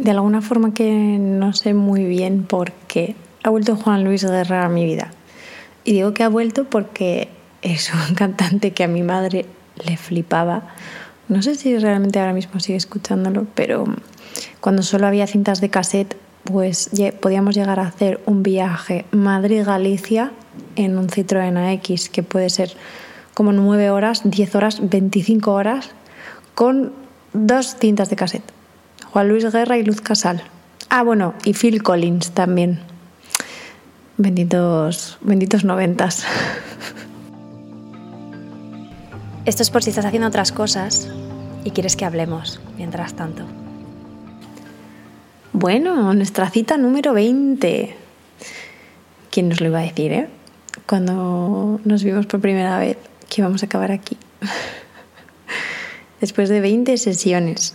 de alguna forma que no sé muy bien por qué, ha vuelto Juan Luis Guerra a mi vida. Y digo que ha vuelto porque es un cantante que a mi madre le flipaba. No sé si realmente ahora mismo sigue escuchándolo, pero cuando solo había cintas de cassette, pues podíamos llegar a hacer un viaje Madrid-Galicia en un Citroën AX, que puede ser como 9 horas, 10 horas, 25 horas, con dos cintas de cassette. Juan Luis Guerra y Luz Casal. Ah, bueno, y Phil Collins también. Benditos, benditos noventas. Esto es por si estás haciendo otras cosas y quieres que hablemos mientras tanto. Bueno, nuestra cita número 20. ¿Quién nos lo iba a decir, eh? Cuando nos vimos por primera vez que íbamos a acabar aquí. Después de 20 sesiones.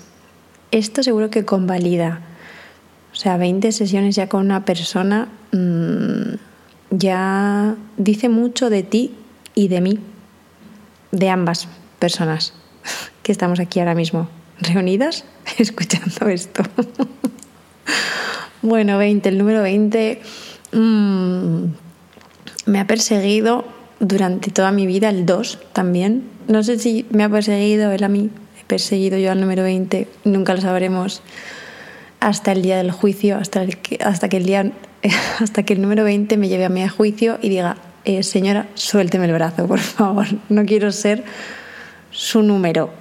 Esto seguro que convalida. O sea, 20 sesiones ya con una persona mmm, ya dice mucho de ti y de mí, de ambas personas que estamos aquí ahora mismo reunidas escuchando esto. bueno, 20, el número 20 mmm, me ha perseguido durante toda mi vida, el 2 también. No sé si me ha perseguido él a mí, perseguido yo al número 20, nunca lo sabremos hasta el día del juicio, hasta, el que, hasta que el día hasta que el número 20 me lleve a mí a juicio y diga, eh, señora, suélteme el brazo, por favor, no quiero ser su número,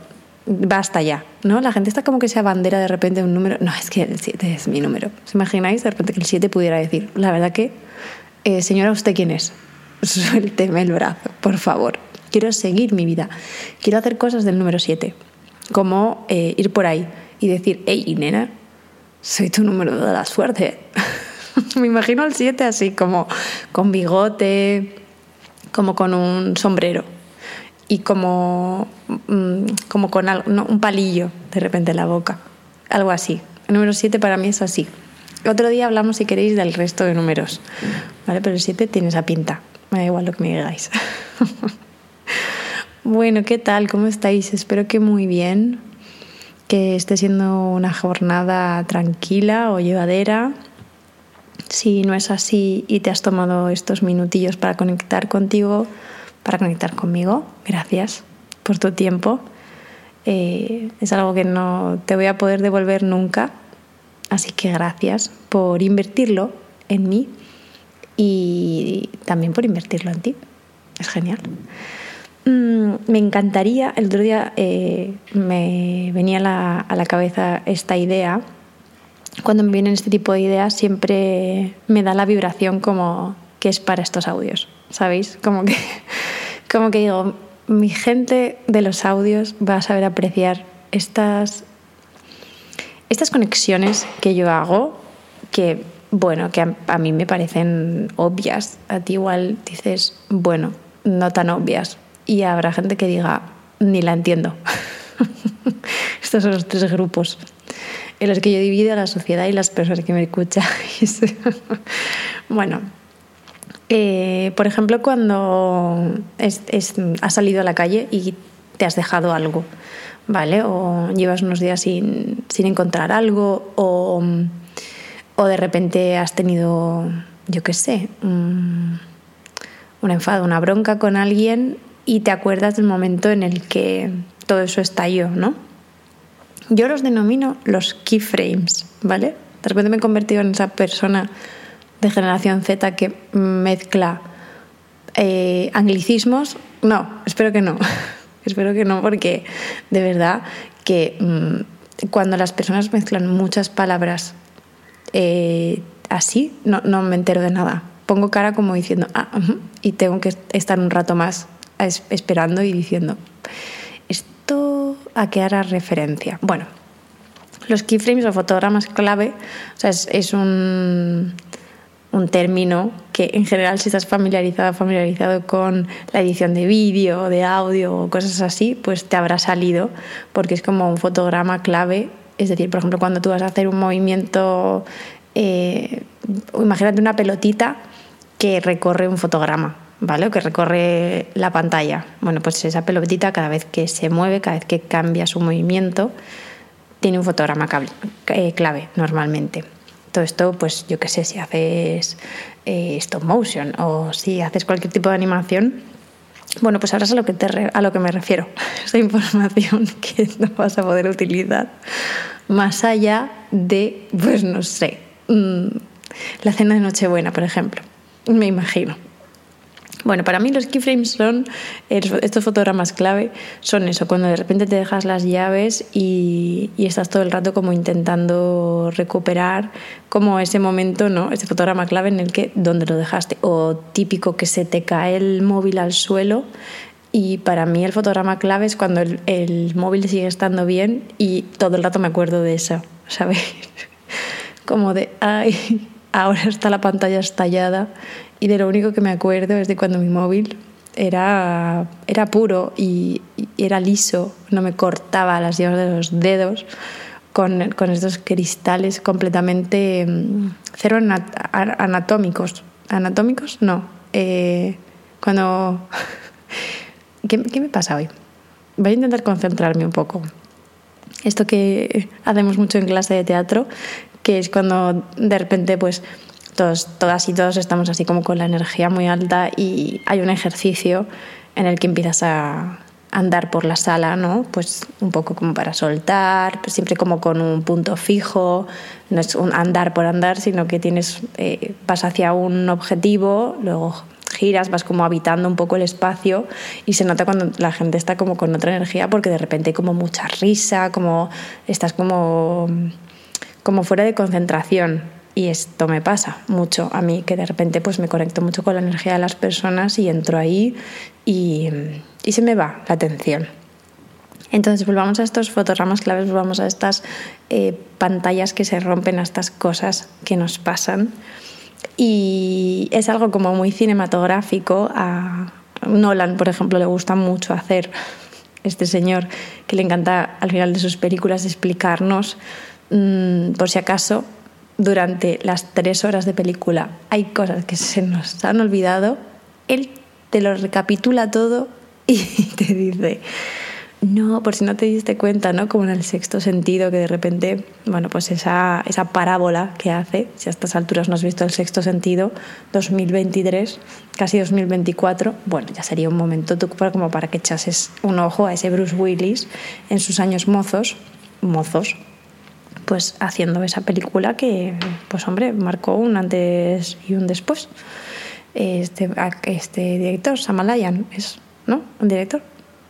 basta ya, ¿no? La gente está como que se abandera de repente un número, no, es que el 7 es mi número, ¿os imagináis de repente que el 7 pudiera decir, la verdad que, eh, señora, ¿usted quién es? Suélteme el brazo, por favor, quiero seguir mi vida, quiero hacer cosas del número 7, como eh, ir por ahí y decir, hey, nena, soy tu número de la suerte. Me imagino al 7 así, como con bigote, como con un sombrero y como, mm, como con algo, un palillo de repente en la boca. Algo así. El número 7 para mí es así. Otro día hablamos, si queréis, del resto de números. ¿Vale? Pero el 7 tiene esa pinta. Me da igual lo que me digáis. bueno, ¿qué tal? ¿Cómo estáis? Espero que muy bien. Que esté siendo una jornada tranquila o llevadera si no es así y te has tomado estos minutillos para conectar contigo, para conectar conmigo, gracias por tu tiempo. Eh, es algo que no te voy a poder devolver nunca, así que gracias por invertirlo en mí y también por invertirlo en ti. Es genial. Mm, me encantaría, el otro día eh, me venía a la cabeza esta idea cuando me vienen este tipo de ideas siempre me da la vibración como que es para estos audios, ¿sabéis? Como que, como que digo, mi gente de los audios va a saber apreciar estas, estas conexiones que yo hago, que, bueno, que a, a mí me parecen obvias. A ti igual dices, bueno, no tan obvias. Y habrá gente que diga, ni la entiendo. Estos son los tres grupos en los que yo divido a la sociedad y las personas que me escuchan. bueno, eh, por ejemplo, cuando has salido a la calle y te has dejado algo, ¿vale? O llevas unos días sin, encontrar algo, o, o, de repente has tenido, yo qué sé, un enfado, una bronca con alguien y te acuerdas del momento en el que todo eso estalló, ¿no? Yo los denomino los keyframes, ¿vale? De repente me he convertido en esa persona de generación Z que mezcla eh, anglicismos. No, espero que no. espero que no, porque de verdad que mm, cuando las personas mezclan muchas palabras eh, así, no, no, me entero de nada. Pongo cara como diciendo, ah, y tengo que estar un rato más esperando y diciendo, a qué hará referencia? Bueno, los keyframes o fotogramas clave es, un, un, término que en general si estás familiarizado familiarizado con la edición de vídeo, de audio o cosas así, pues te habrá salido porque es como un fotograma clave. Es decir, por ejemplo, cuando tú vas a hacer un movimiento, eh, imagínate una pelotita que recorre un fotograma. ¿Vale? O que recorre la pantalla. Bueno, pues esa pelotita cada vez que se mueve, cada vez que cambia su movimiento, tiene un fotograma eh, clave normalmente. Todo esto, pues yo qué sé, si haces eh, stop motion o si haces cualquier tipo de animación, bueno, pues ahora es a lo que, me refiero. Esa información que no vas a poder utilizar más allá de, pues no sé, mm, la cena de Nochebuena, por ejemplo. Me imagino. Bueno, para mí los keyframes son, estos fotogramas clave, son eso, cuando de repente te dejas las llaves y, estás todo el rato como intentando recuperar como ese momento, ¿no? Ese fotograma clave en el que, ¿dónde lo dejaste? O típico que se te cae el móvil al suelo y para mí el fotograma clave es cuando el móvil sigue estando bien y todo el rato me acuerdo de eso, ¿sabes? Como de, ay, ahora está la pantalla estallada y de lo único que me acuerdo es de cuando mi móvil era, era puro y, era liso, no me cortaba las llaves de los dedos con, con estos cristales completamente mm, cero anatómicos. ¿Anatómicos? No. Eh, cuando... ¿Qué, ¿Qué me pasa hoy? Voy a intentar concentrarme un poco. Esto que hacemos mucho en clase de teatro, que es cuando de repente pues todos, todas y todos estamos así como con la energía muy alta y hay un ejercicio en el que empiezas a andar por la sala, ¿no? Pues un poco como para soltar, pues siempre como con un punto fijo, no es un andar por andar, sino que tienes, eh, vas hacia un objetivo, luego giras, vas como habitando un poco el espacio y se nota cuando la gente está como con otra energía porque de repente hay como mucha risa, como estás como, como fuera de concentración. Y esto me pasa mucho a mí, que de repente pues me conecto mucho con la energía de las personas y entro ahí y, se me va la atención. Entonces volvamos a estos fotogramas claves, volvamos a estas eh, pantallas que se rompen, a estas cosas que nos pasan. Y es algo como muy cinematográfico. A Nolan, por ejemplo, le gusta mucho hacer este señor que le encanta al final de sus películas explicarnos, mm, por si acaso, durante las tres horas de película hay cosas que se nos han olvidado, él te lo recapitula todo y te dice, no, por si no te diste cuenta, ¿no? Como en el sexto sentido, que de repente, bueno, pues esa, esa parábola que hace, si a estas alturas no has visto el sexto sentido, 2023, casi 2024, bueno, ya sería un momento tú como para que echases un ojo a ese Bruce Willis en sus años mozos, mozos, pues haciendo esa película que, pues hombre, marcó un antes y un después. Este, este director, Samalayan, es, ¿no? ¿Un director?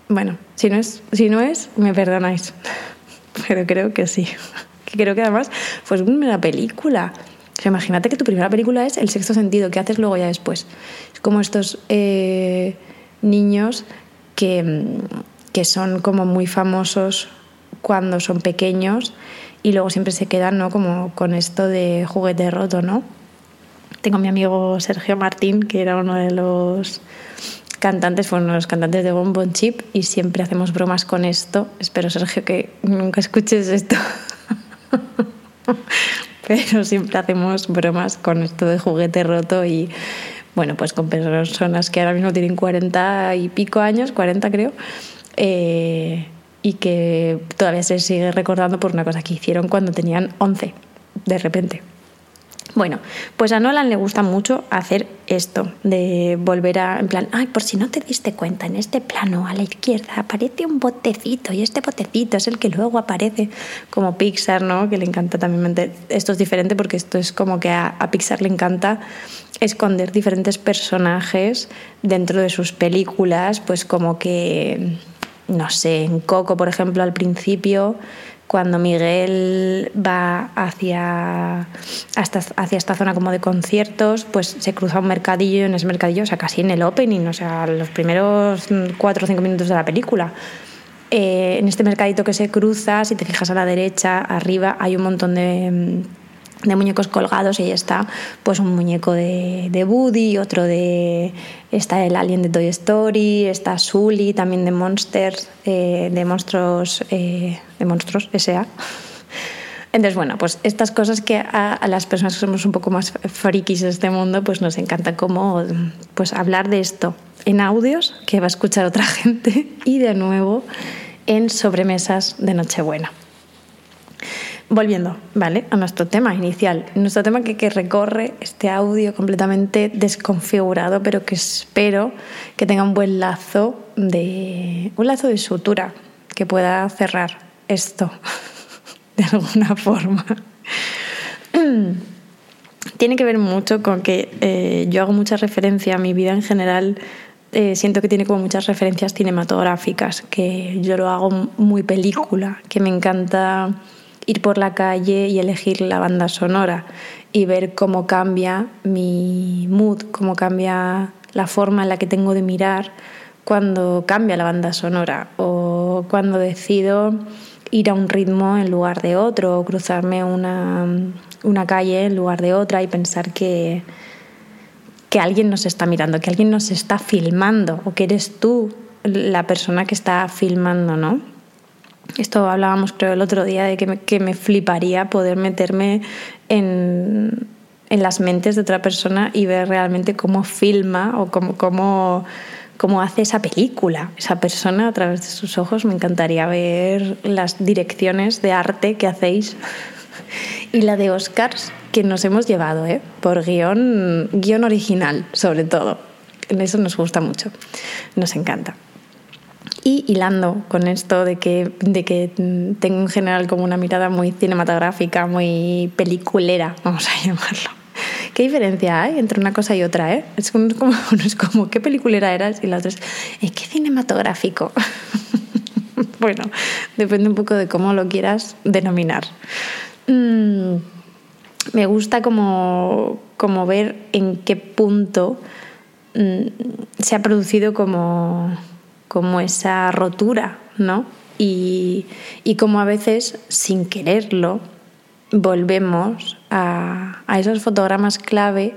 Bueno, si no es, si no es me perdonáis, pero creo que sí. Creo que además fue una película. imagínate que tu primera película es El sexto sentido, ¿qué haces luego ya después? Es como estos eh, niños que, que son como muy famosos cuando son pequeños y luego siempre se quedan ¿no? como con esto de juguete roto, ¿no? Tengo a mi amigo Sergio Martín, que era uno de los cantantes, fue uno de los cantantes de Bon Chip y siempre hacemos bromas con esto. Espero, Sergio, que nunca escuches esto. Pero siempre hacemos bromas con esto de juguete roto y, bueno, pues con personas que ahora mismo tienen 40 y pico años, 40 creo, eh, y que todavía se sigue recordando por una cosa que hicieron cuando tenían 11, de repente. Bueno, pues a Nolan le gusta mucho hacer esto, de volver a, en plan, ay, por si no te diste cuenta, en este plano a la izquierda aparece un botecito y este botecito es el que luego aparece como Pixar, ¿no? Que le encanta también, esto es diferente porque esto es como que a, a Pixar le encanta esconder diferentes personajes dentro de sus películas, pues como que no sé, en Coco, por ejemplo, al principio, cuando Miguel va hacia, hasta, hacia esta zona como de conciertos, pues se cruza un mercadillo en ese mercadillo, o sea, casi en el opening, o sea, los primeros cuatro o cinco minutos de la película. Eh, en este mercadito que se cruza, si te fijas a la derecha, arriba, hay un montón de de muñecos colgados y ahí está pues un muñeco de, de Woody, otro de está el alien de Toy Story, está Sully también de Monsters, eh, de monstruos eh, de monstruos S.A. Entonces, bueno, pues estas cosas que a, las personas que somos un poco más frikis de este mundo, pues nos encanta como pues hablar de esto en audios que va a escuchar otra gente y de nuevo en sobremesas de Nochebuena. Volviendo, ¿vale? A nuestro tema inicial. Nuestro tema que, recorre este audio completamente desconfigurado, pero que espero que tenga un buen lazo de. un lazo de sutura que pueda cerrar esto de alguna forma. Tiene que ver mucho con que eh, yo hago mucha referencia a mi vida en general. Eh, siento que tiene como muchas referencias cinematográficas, que yo lo hago muy película, que me encanta ir por la calle y elegir la banda sonora y ver cómo cambia mi mood, cómo cambia la forma en la que tengo de mirar cuando cambia la banda sonora o cuando decido ir a un ritmo en lugar de otro o cruzarme una, una calle en lugar de otra y pensar que, que alguien nos está mirando, que alguien nos está filmando o que eres tú la persona que está filmando, ¿no? Esto hablábamos creo el otro día de que me, que me fliparía poder meterme en, en, las mentes de otra persona y ver realmente cómo filma o cómo, cómo, cómo hace esa película, esa persona a través de sus ojos. Me encantaría ver las direcciones de arte que hacéis y la de Oscars que nos hemos llevado, ¿eh? por guion, guion original sobre todo. Eso nos gusta mucho, nos encanta. Y hilando con esto de que, de que tengo en general como una mirada muy cinematográfica, muy peliculera, vamos a llamarlo. ¿Qué diferencia hay entre una cosa y otra? Eh? Es, como, es como, ¿qué peliculera eras? Y la otra es, ¿qué cinematográfico? bueno, depende un poco de cómo lo quieras denominar. Mm, me gusta como, como ver en qué punto mm, se ha producido como como esa rotura, ¿no? Y, y como a veces, sin quererlo, volvemos a, esos fotogramas clave,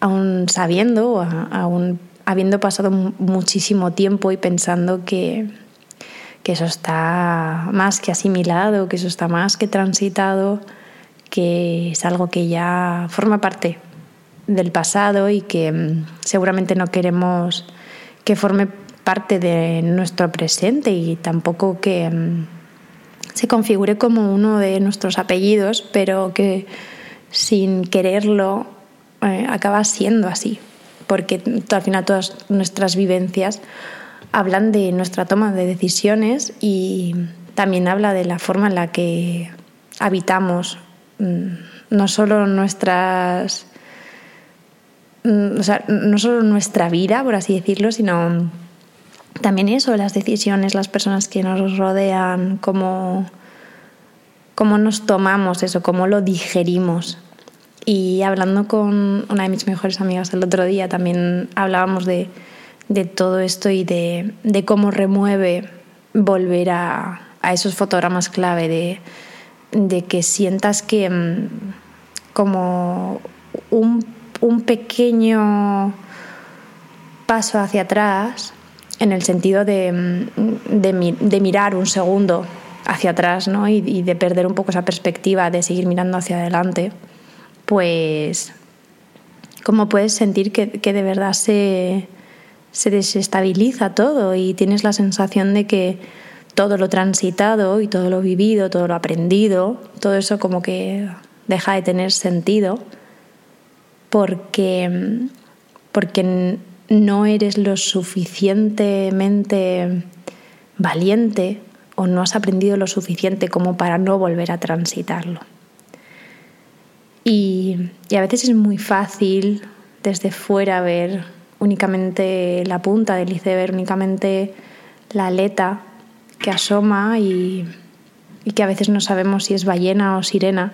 aún sabiendo, aún habiendo pasado muchísimo tiempo y pensando que, que eso está más que asimilado, que eso está más que transitado, que es algo que ya forma parte del pasado y que mm, seguramente no queremos que forme parte de nuestro presente y tampoco que mm, se configure como uno de nuestros apellidos, pero que sin quererlo eh, acaba siendo así, porque al final todas nuestras vivencias hablan de nuestra toma de decisiones y también habla de la forma en la que habitamos mm, no solo nuestras mm, o sea, no solo nuestra vida, por así decirlo, sino también eso, las decisiones, las personas que nos rodean, cómo, cómo nos tomamos eso, cómo lo digerimos. Y hablando con una de mis mejores amigas el otro día, también hablábamos de, de todo esto y de, de, cómo remueve volver a, a esos fotogramas clave, de, de, que sientas que mm, como un, un pequeño paso hacia atrás en el sentido de, de, mirar un segundo hacia atrás ¿no? y, de perder un poco esa perspectiva de seguir mirando hacia adelante, pues cómo puedes sentir que, que de verdad se, se desestabiliza todo y tienes la sensación de que todo lo transitado y todo lo vivido, todo lo aprendido, todo eso como que deja de tener sentido porque, porque no eres lo suficientemente valiente o no has aprendido lo suficiente como para no volver a transitarlo. Y, a veces es muy fácil desde fuera ver únicamente la punta del iceberg, únicamente la aleta que asoma y, y, que a veces no sabemos si es ballena o sirena,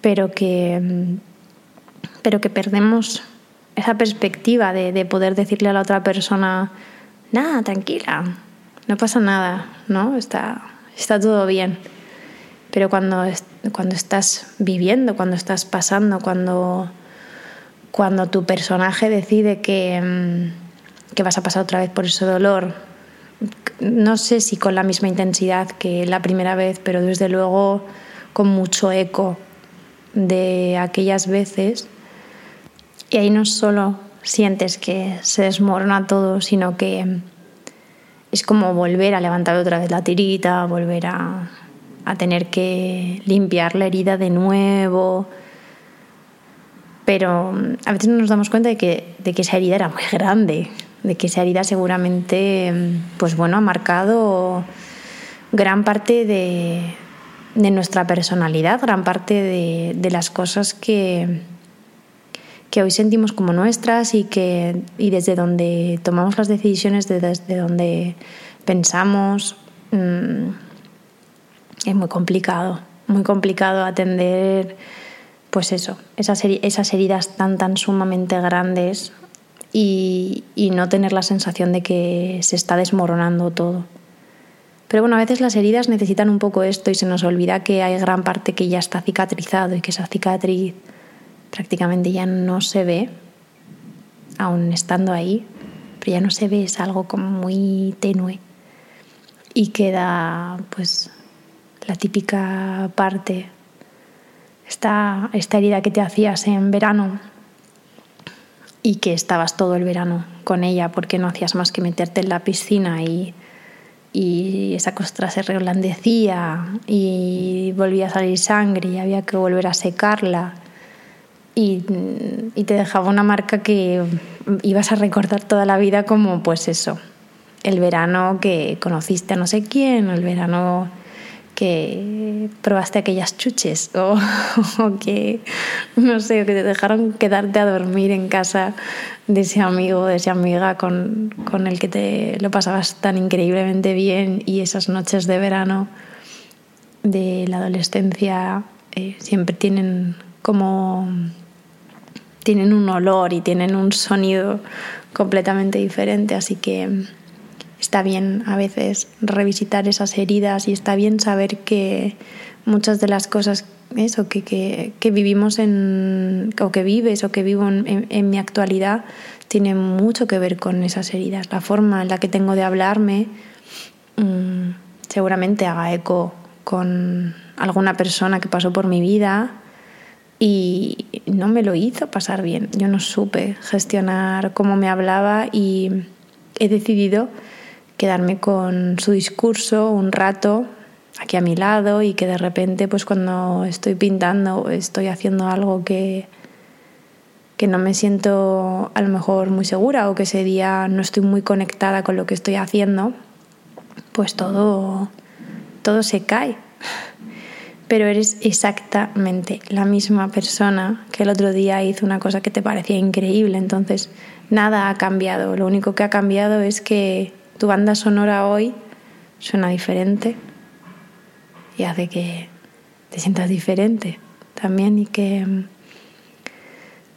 pero que, pero que perdemos esa perspectiva de, poder decirle a la otra persona, nada, tranquila, no pasa nada, ¿no? Está, está todo bien. Pero cuando, cuando estás viviendo, cuando estás pasando, cuando, cuando tu personaje decide que, mm, que vas a pasar otra vez por ese dolor, no sé si con la misma intensidad que la primera vez, pero desde luego con mucho eco de aquellas veces, y ahí no solo sientes que se desmorona todo, sino que es como volver a levantar otra vez la tirita, volver a, a tener que limpiar la herida de nuevo. Pero mm, a veces no nos damos cuenta de que, de que esa herida era muy grande, de que esa herida seguramente mm, pues bueno, ha marcado gran parte de, de nuestra personalidad, gran parte de, de las cosas que, que hoy sentimos como nuestras y, que, y desde donde tomamos las decisiones, desde donde pensamos. Mm, es muy complicado, muy complicado atender, pues eso, esas, esas heridas tan, tan sumamente grandes y, y no tener la sensación de que se está desmoronando todo. Pero bueno, a veces las heridas necesitan un poco esto y se nos olvida que hay gran parte que ya está cicatrizado y que esa cicatriz prácticamente ya no se ve, aún estando ahí, pero ya no se ve, es algo como muy tenue. Y queda pues la típica parte, esta, esta herida que te hacías en verano y que estabas todo el verano con ella porque no hacías más que meterte en la piscina y, y esa costra se reblandecía y volvía a salir sangre y había que volver a secarla y, te dejaba una marca que ibas a recordar toda la vida como pues eso, el verano que conociste a no sé quién, el verano que probaste aquellas chuches o, que, no sé, que te dejaron quedarte a dormir en casa de ese amigo, de esa amiga con, con el que te lo pasabas tan increíblemente bien y esas noches de verano de la adolescencia eh, siempre tienen como tienen un olor y tienen un sonido completamente diferente, así que está bien a veces revisitar esas heridas y está bien saber que muchas de las cosas eso que, que, que vivimos en o que vives o que vivo en, mi actualidad tiene mucho que ver con esas heridas. La forma en la que tengo de hablarme mmm, seguramente haga eco con alguna persona que pasó por mi vida y no me lo hizo pasar bien. Yo no supe gestionar cómo me hablaba y he decidido quedarme con su discurso un rato aquí a mi lado y que de repente pues cuando estoy pintando o estoy haciendo algo que que no me siento a lo mejor muy segura o que ese día no estoy muy conectada con lo que estoy haciendo, pues todo todo se cae pero eres exactamente la misma persona que el otro día hizo una cosa que te parecía increíble. Entonces, nada ha cambiado. Lo único que ha cambiado es que tu banda sonora hoy suena diferente y hace que te sientas diferente también y que mm,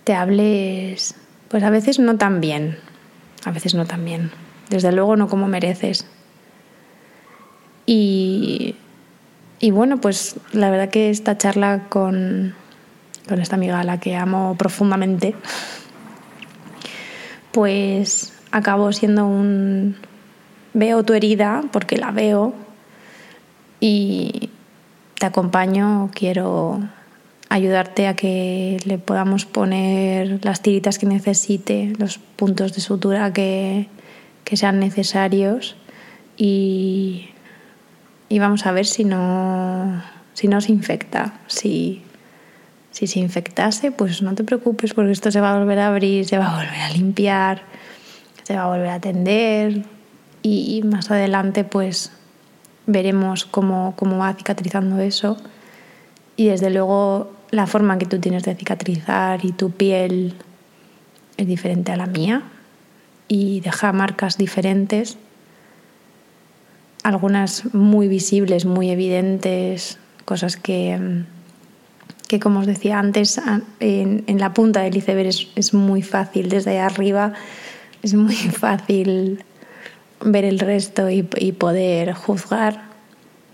te hables, pues a veces no tan bien, a veces no tan bien. Desde luego no como mereces. Y y bueno, pues la verdad que esta charla con, con esta amiga a la que amo profundamente, pues acabó siendo un... Veo tu herida porque la veo y te acompaño, quiero ayudarte a que le podamos poner las tiritas que necesite, los puntos de sutura que, que sean necesarios y y vamos a ver si no, si no se infecta. Si, si se infectase, pues no te preocupes porque esto se va a volver a abrir, se va a volver a limpiar, se va a volver a atender. Y más adelante pues veremos cómo, cómo va cicatrizando eso. Y desde luego la forma que tú tienes de cicatrizar y tu piel es diferente a la mía. Y deja marcas diferentes algunas muy visibles, muy evidentes, cosas que, que como os decía antes, en, la punta del iceberg es, muy fácil, desde arriba es muy fácil ver el resto y, poder juzgar,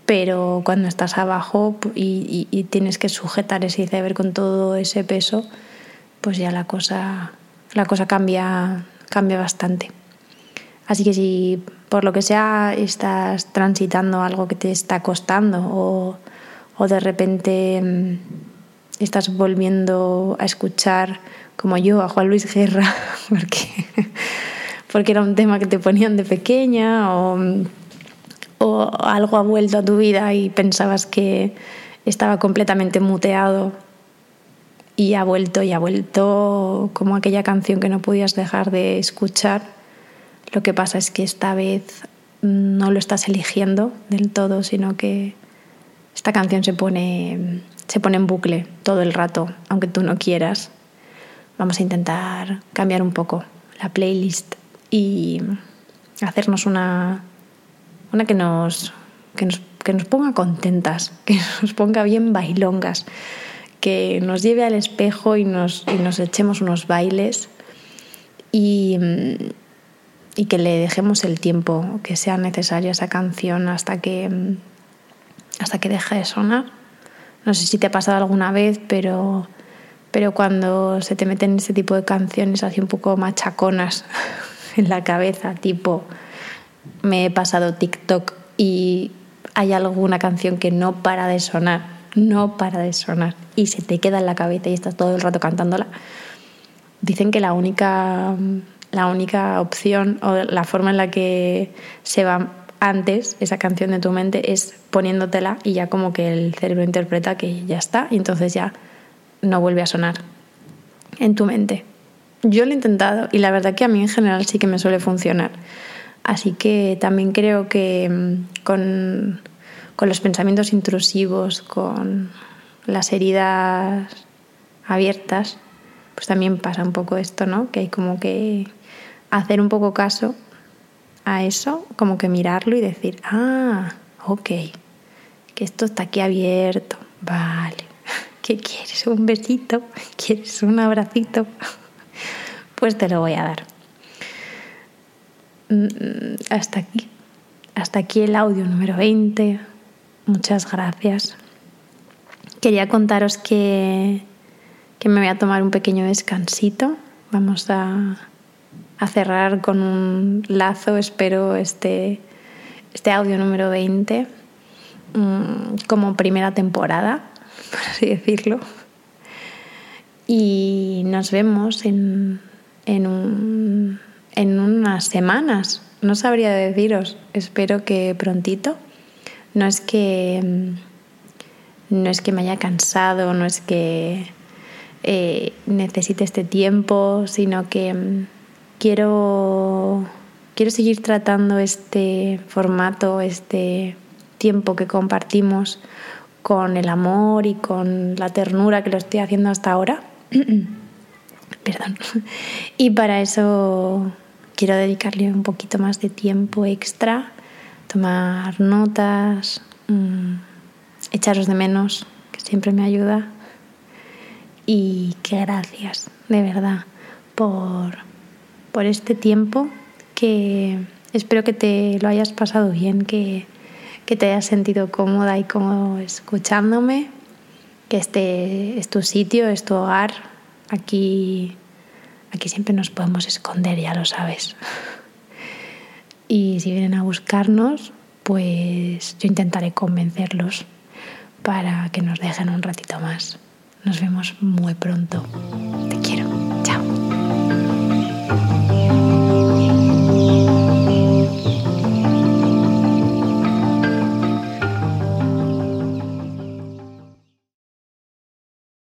pero cuando estás abajo y, y, y, tienes que sujetar ese iceberg con todo ese peso, pues ya la cosa, la cosa cambia, cambia bastante. Así que si por lo que sea estás transitando algo que te está costando o, o de repente mm, estás volviendo a escuchar como yo a Juan Luis Guerra porque, porque era un tema que te ponían de pequeña o, o algo ha vuelto a tu vida y pensabas que estaba completamente muteado y ha vuelto y ha vuelto como aquella canción que no podías dejar de escuchar. Lo que pasa es que esta vez no lo estás eligiendo del todo, sino que esta canción se pone, se pone en bucle todo el rato, aunque tú no quieras. Vamos a intentar cambiar un poco la playlist y hacernos una, una que, nos, que, nos, que nos ponga contentas, que nos ponga bien bailongas, que nos lleve al espejo y nos, y nos echemos unos bailes y, y que le dejemos el tiempo que sea necesario a esa canción hasta que, hasta que deje de sonar. No sé si te ha pasado alguna vez, pero, pero cuando se te meten ese tipo de canciones así un poco machaconas en la cabeza, tipo me he pasado TikTok y hay alguna canción que no para de sonar, no para de sonar y se te queda en la cabeza y estás todo el rato cantándola. Dicen que la única, la única opción o la forma en la que se va antes esa canción de tu mente es poniéndotela y ya como que el cerebro interpreta que ya está y entonces ya no vuelve a sonar en tu mente. Yo lo he intentado y la verdad que a mí en general sí que me suele funcionar. Así que también creo que mm, con, con los pensamientos intrusivos, con las heridas abiertas, pues también pasa un poco esto, ¿no? Que hay como que hacer un poco caso a eso, como que mirarlo y decir, ah, ok, que esto está aquí abierto, vale. ¿Qué quieres? ¿Un besito? ¿Quieres un abracito? Pues te lo voy a dar. Mm, hasta aquí. Hasta aquí el audio número 20. Muchas gracias. Quería contaros que, que me voy a tomar un pequeño descansito. Vamos a, cerrar con un lazo, espero, este, este audio número 20 mm, como primera temporada, por así decirlo. Y nos vemos en, en, unas semanas. No sabría deciros. Espero que prontito. No es que mm, no es que me haya cansado, no es que eh, necesite este tiempo, sino que mm, quiero, quiero seguir tratando este formato, este tiempo que compartimos con el amor y con la ternura que lo estoy haciendo hasta ahora. Perdón. Y para eso quiero dedicarle un poquito más de tiempo extra, tomar notas, mm, echaros de menos, que siempre me ayuda. Y que gracias, de verdad, por, por este tiempo que espero que te lo hayas pasado bien, que, que te hayas sentido cómoda y cómodo escuchándome, que este es tu sitio, es tu hogar, Aquí, aquí siempre nos podemos esconder, ya lo sabes. Y si vienen a buscarnos, pues yo intentaré convencerlos para que nos dejen un ratito más. Nos vemos muy pronto. Te quiero.